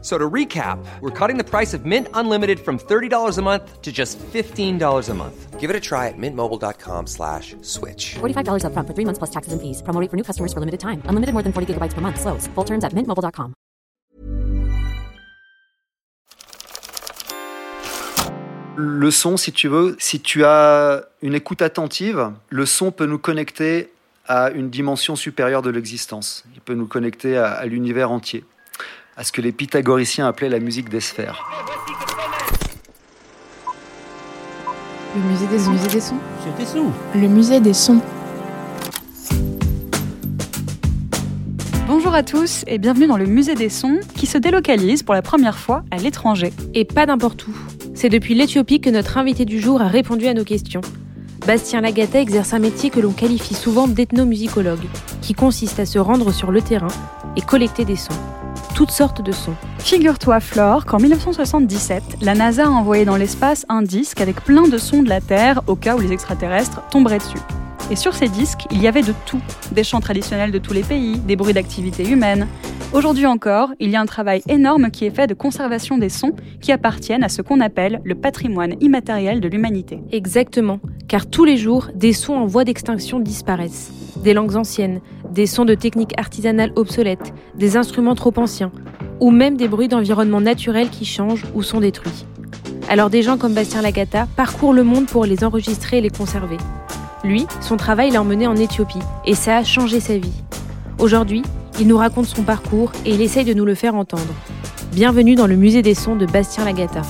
So to recap, we're cutting the price of Mint Unlimited from $30 a month to just $15 a month. Give it a try at mintmobile.com slash switch. $45 upfront for three months plus taxes and fees. Promo rate for new customers for limited time. Unlimited more than 40 gigabytes per month. Slows. Full terms at mintmobile.com. Le son, si tu veux, si tu as une écoute attentive, le son peut nous connecter à une dimension supérieure de l'existence. Il peut nous connecter à, à l'univers entier, à ce que les pythagoriciens appelaient la musique des sphères. Le musée des sons. musée des sons. C'était sous. Le musée des sons. Bonjour à tous et bienvenue dans le musée des sons qui se délocalise pour la première fois à l'étranger. Et pas n'importe où. C'est depuis l'Éthiopie que notre invité du jour a répondu à nos questions. Bastien Lagata exerce un métier que l'on qualifie souvent d'ethnomusicologue, qui consiste à se rendre sur le terrain et collecter des sons. Toutes sortes de sons. Figure-toi, Flore, qu'en 1977, la NASA a envoyé dans l'espace un disque avec plein de sons de la Terre au cas où les extraterrestres tomberaient dessus. Et sur ces disques, il y avait de tout. Des chants traditionnels de tous les pays, des bruits d'activité humaine. Aujourd'hui encore, il y a un travail énorme qui est fait de conservation des sons qui appartiennent à ce qu'on appelle le patrimoine immatériel de l'humanité. Exactement, car tous les jours, des sons en voie d'extinction disparaissent. Des langues anciennes, des sons de techniques artisanales obsolètes, des instruments trop anciens, ou même des bruits d'environnement naturel qui changent ou sont détruits. Alors des gens comme Bastien Lagata parcourent le monde pour les enregistrer et les conserver. Lui, son travail l'a emmené en Éthiopie et ça a changé sa vie. Aujourd'hui, il nous raconte son parcours et il essaye de nous le faire entendre. Bienvenue dans le musée des sons de Bastien Lagata.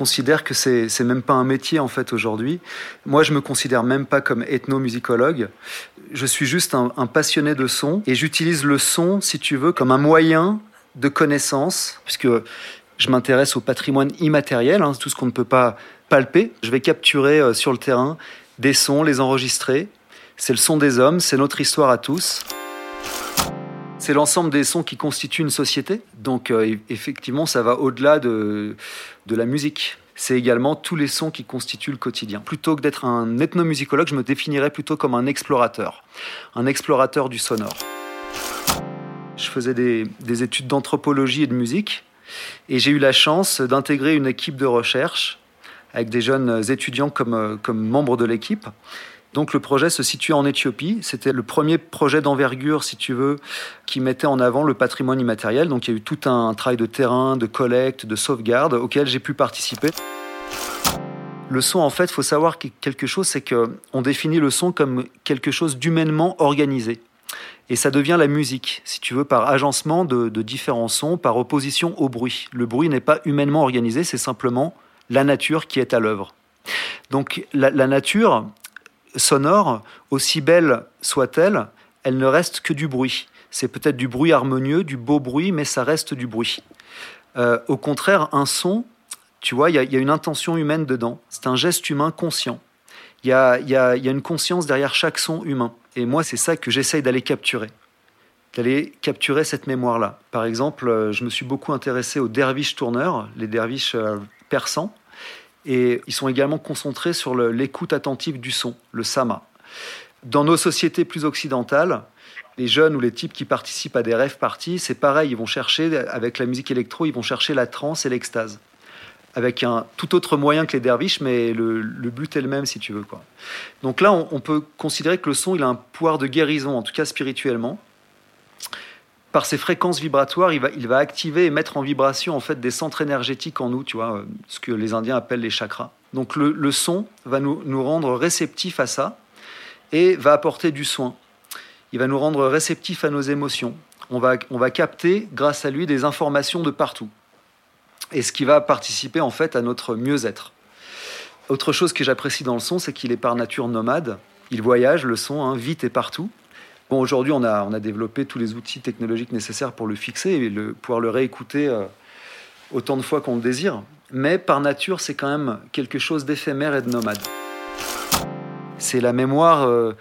Considère que c'est c'est même pas un métier en fait aujourd'hui. Moi, je me considère même pas comme ethnomusicologue. Je suis juste un, un passionné de son et j'utilise le son, si tu veux, comme un moyen de connaissance, puisque je m'intéresse au patrimoine immatériel, hein, tout ce qu'on ne peut pas palper. Je vais capturer euh, sur le terrain des sons, les enregistrer. C'est le son des hommes, c'est notre histoire à tous. C'est l'ensemble des sons qui constituent une société. Donc euh, effectivement, ça va au-delà de, la musique. C'est également tous les sons qui constituent le quotidien. Plutôt que d'être un ethnomusicologue, je me définirais plutôt comme un explorateur. Un explorateur du sonore. Je faisais des, des études d'anthropologie et de musique. Et j'ai eu la chance d'intégrer une équipe de recherche avec des jeunes étudiants comme, comme membres de l'équipe. Donc le projet se situait en Éthiopie. C'était le premier projet d'envergure, si tu veux, qui mettait en avant le patrimoine immatériel. Donc il y a eu tout un travail de terrain, de collecte, de sauvegarde auquel j'ai pu participer. Le son, en fait, faut savoir quelque chose, c'est qu'on définit le son comme quelque chose d'humainement organisé. Et ça devient la musique, si tu veux, par agencement de, différents sons, par opposition au bruit. Le bruit n'est pas humainement organisé, c'est simplement la nature qui est à l'œuvre. Donc la nature sonore, aussi belle soit-elle, elle ne reste que du bruit. C'est peut-être du bruit harmonieux, du beau bruit, mais ça reste du bruit. Euh, au contraire, un son, tu vois, il y, a une intention humaine dedans. C'est un geste humain conscient. Il y a, y, a, y a une conscience derrière chaque son humain. Et moi, c'est ça que j'essaye d'aller capturer. D'aller capturer cette mémoire-là. Par exemple, je me suis beaucoup intéressé aux derviches tourneurs, les derviches persans. Et ils sont également concentrés sur l'écoute attentive du son, le sama. Dans nos sociétés plus occidentales, les jeunes ou les types qui participent à des rêves parties, c'est pareil, ils vont chercher, avec la musique électro, ils vont chercher la transe et l'extase. Avec un tout autre moyen que les derviches, mais le, but est le même si tu veux. Quoi. Donc là, on, on, peut considérer que le son, il a un pouvoir de guérison, en tout cas spirituellement. Par ses fréquences vibratoires, il va, activer et mettre en vibration en fait des centres énergétiques en nous, tu vois, ce que les Indiens appellent les chakras. Donc le, son va nous, nous rendre réceptifs à ça et va apporter du soin. Il va nous rendre réceptifs à nos émotions. On va, on va capter, grâce à lui, des informations de partout. Et ce qui va participer en fait à notre mieux-être. Autre chose que j'apprécie dans le son, c'est qu'il est par nature nomade. Il voyage, le son, hein, vite et partout. Bon, aujourd'hui, on a, on a développé tous les outils technologiques nécessaires pour le fixer et le, pouvoir le réécouter euh, autant de fois qu'on le désire. Mais par nature, c'est quand même quelque chose d'éphémère et de nomade. C'est la mémoire euh,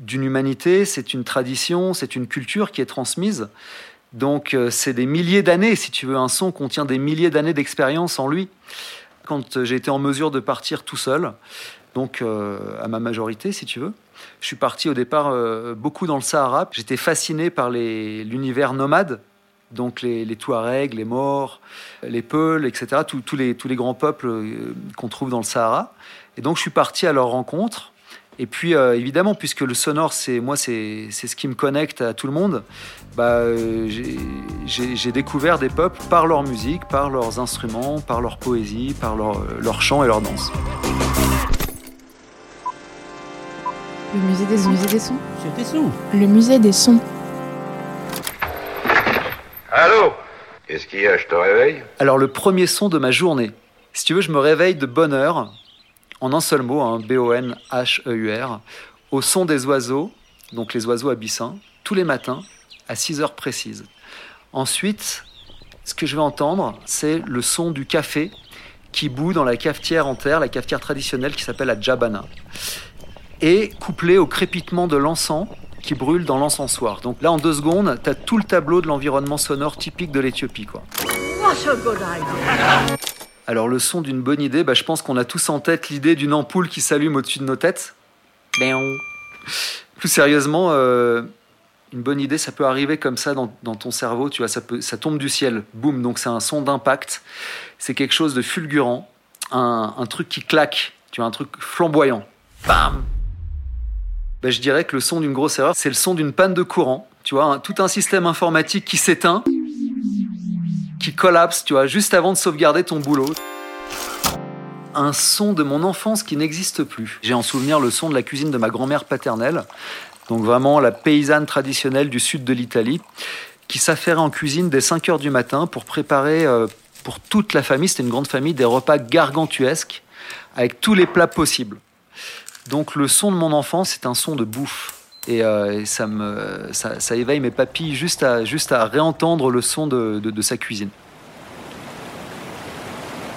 d'une humanité, c'est une tradition, c'est une culture qui est transmise. Donc euh, c'est des milliers d'années, si tu veux, un son contient des milliers d'années d'expérience en lui. Quand j'ai été en mesure de partir tout seul, donc à ma majorité, si tu veux, je suis parti au départ euh, beaucoup dans le Sahara. J'étais fasciné par l'univers nomade, donc les, Touaregs, les Maures, les Peuls, etc., tous- les, grands peuples euh, qu'on trouve dans le Sahara. Et donc je suis parti à leur rencontre. Et puis euh, évidemment, puisque le sonore, c'est moi, c'est ce qui me connecte à tout le monde, bah, j'ai découvert des peuples par leur musique, par leurs instruments, par leur poésie, par leur, leur chant et leur danse. Le musée des sons. Le musée des sons. Le musée des sons. Allô? Qu'est-ce qu'il y a? Je te réveille? Alors le premier son de ma journée. Si tu veux, je me réveille de bonne heure, en un seul mot, hein, B-O-N-H-E-U-R, au son des oiseaux, donc les oiseaux abyssins, tous les matins, à 6 heures précises. Ensuite, ce que je vais entendre, c'est le son du café qui bout dans la cafetière en terre, la cafetière traditionnelle qui s'appelle la djabana. Et couplé au crépitement de l'encens qui brûle dans l'encensoir. Donc là, en deux secondes, tu as tout le tableau de l'environnement sonore typique de l'Éthiopie. quoi. Alors le son d'une bonne idée, bah, je pense qu'on a tous en tête l'idée d'une ampoule qui s'allume au-dessus de nos têtes. Béon. Plus sérieusement, euh, une bonne idée, ça peut arriver comme ça dans, dans ton cerveau, tu vois, ça, peut, ça tombe du ciel, boum, donc c'est un son d'impact, c'est quelque chose de fulgurant, un, un truc qui claque, tu vois, un truc flamboyant. Bam Ben, Je dirais que le son d'une grosse erreur, c'est le son d'une panne de courant, tu vois, tout un système informatique qui s'éteint, qui collapse, tu vois, juste avant de sauvegarder ton boulot. Un son de mon enfance qui n'existe plus. J'ai en souvenir le son de la cuisine de ma grand-mère paternelle, donc vraiment la paysanne traditionnelle du sud de l'Italie, qui s'affairait en cuisine dès 5 heures du matin pour préparer euh, pour toute la famille, c'était une grande famille, des repas gargantuesques avec tous les plats possibles. Donc le son de mon enfance, c'est un son de bouffe. Et, euh, ça, me, ça, éveille mes papilles juste à, juste à réentendre le son de sa cuisine.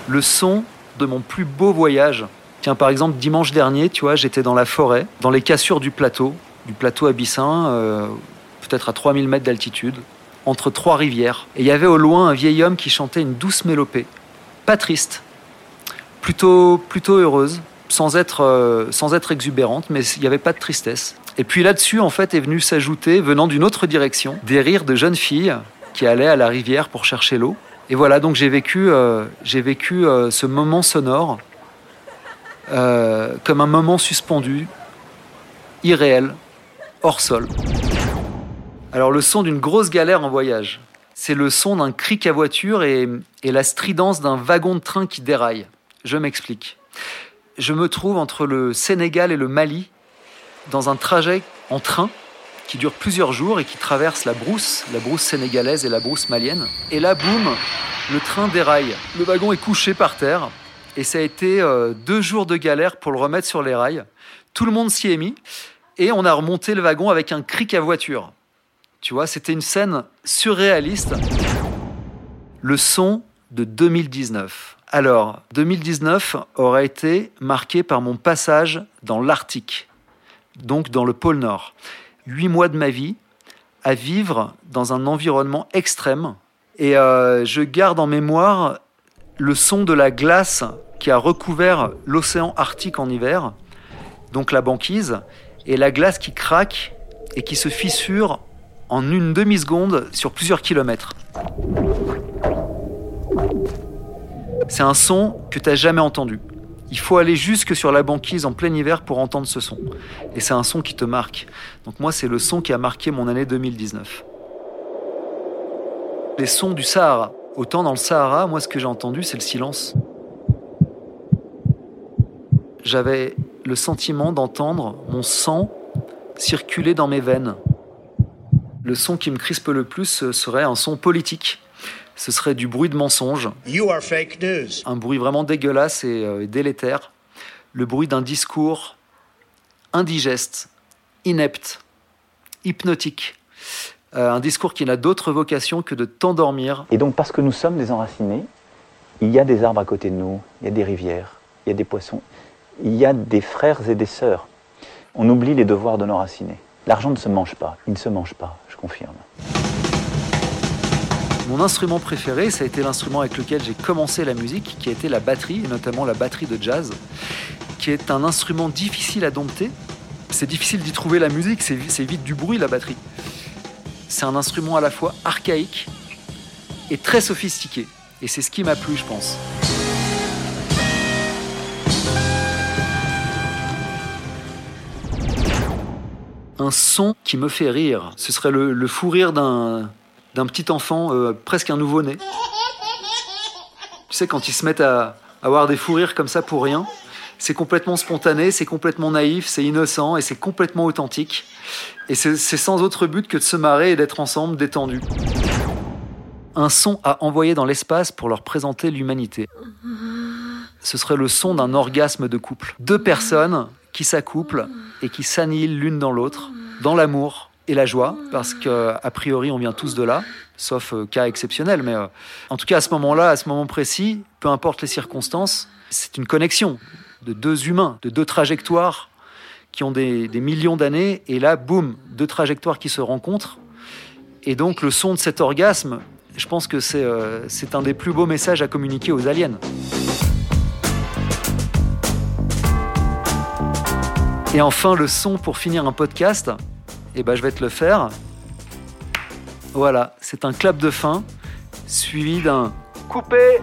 Le son de mon plus beau voyage. Tiens, par exemple, dimanche dernier, tu vois, j'étais dans la forêt, dans les cassures du plateau, du plateau abyssin, euh, peut-être à 3000 mètres d'altitude, entre trois rivières. Et il y avait au loin un vieil homme qui chantait une douce mélopée. Pas triste, plutôt, plutôt heureuse, sans être, euh, sans être exubérante, mais il n'y avait pas de tristesse. Et puis là-dessus, en fait, est venu s'ajouter, venant d'une autre direction, des rires de jeunes filles qui allaient à la rivière pour chercher l'eau. Et voilà, donc j'ai vécu, euh, j'ai vécu euh, ce moment sonore comme un moment suspendu, irréel, hors sol. Alors le son d'une grosse galère en voyage, c'est le son d'un cric à voiture et, et la stridence d'un wagon de train qui déraille. Je m'explique. Je me trouve entre le Sénégal et le Mali dans un trajet en train qui dure plusieurs jours et qui traverse la brousse, la brousse sénégalaise et la brousse malienne. Et là, boum, le train déraille. Le wagon est couché par terre et ça a été euh, deux jours de galère pour le remettre sur les rails. Tout le monde s'y est mis et on a remonté le wagon avec un cric à voiture. Tu vois, c'était une scène surréaliste. Le son de 2019. Alors, 2019 aura été marqué par mon passage dans l'Arctique, donc dans le pôle Nord. Huit mois de ma vie à vivre dans un environnement extrême. Et euh, je garde en mémoire le son de la glace qui a recouvert l'océan Arctique en hiver, donc la banquise, et la glace qui craque et qui se fissure en une demi-seconde sur plusieurs kilomètres. C'est un son que tu n'as jamais entendu. Il faut aller jusque sur la banquise en plein hiver pour entendre ce son. Et c'est un son qui te marque. Donc moi, c'est le son qui a marqué mon année 2019. Les sons du Sahara. Autant dans le Sahara, moi, ce que j'ai entendu, c'est le silence. J'avais le sentiment d'entendre mon sang circuler dans mes veines. Le son qui me crispe le plus serait un son politique. Ce serait du bruit de mensonge. You are fake news. Un bruit vraiment dégueulasse et, euh, et délétère. Le bruit d'un discours indigeste, inepte, hypnotique. Euh, un discours qui n'a d'autre vocation que de t'endormir. Et donc, parce que nous sommes des enracinés, il y a des arbres à côté de nous, il y a des rivières, il y a des poissons, il y a des frères et des sœurs. On oublie les devoirs de nos racines. L'argent ne se mange pas, il ne se mange pas, je confirme. Mon instrument préféré, ça a été l'instrument avec lequel j'ai commencé la musique, qui a été la batterie, et notamment la batterie de jazz, qui est un instrument difficile à dompter. C'est difficile d'y trouver la musique, c'est vite du bruit la batterie. C'est un instrument à la fois archaïque et très sophistiqué. Et c'est ce qui m'a plu, je pense. Un son qui me fait rire, ce serait le fou rire d'un d'un petit enfant, euh, presque un nouveau-né. Tu sais, quand ils se mettent à avoir des fous rires comme ça pour rien, c'est complètement spontané, c'est complètement naïf, c'est innocent et c'est complètement authentique. Et c'est sans autre but que de se marrer et d'être ensemble, détendus. Un son à envoyer dans l'espace pour leur présenter l'humanité. Ce serait le son d'un orgasme de couple. Deux personnes qui s'accouplent et qui s'annihilent l'une dans l'autre, dans l'amour et la joie, parce que a priori on vient tous de là, sauf euh, cas exceptionnel, mais euh, en tout cas à ce moment-là, à ce moment précis, peu importe les circonstances, c'est une connexion de deux humains, de deux trajectoires qui ont des, millions d'années, et là, boum, deux trajectoires qui se rencontrent, et donc le son de cet orgasme, je pense que c'est euh, un des plus beaux messages à communiquer aux aliens. Et enfin, le son pour finir un podcast, eh ben, je vais te le faire. Voilà, c'est un clap de fin, suivi d'un coupé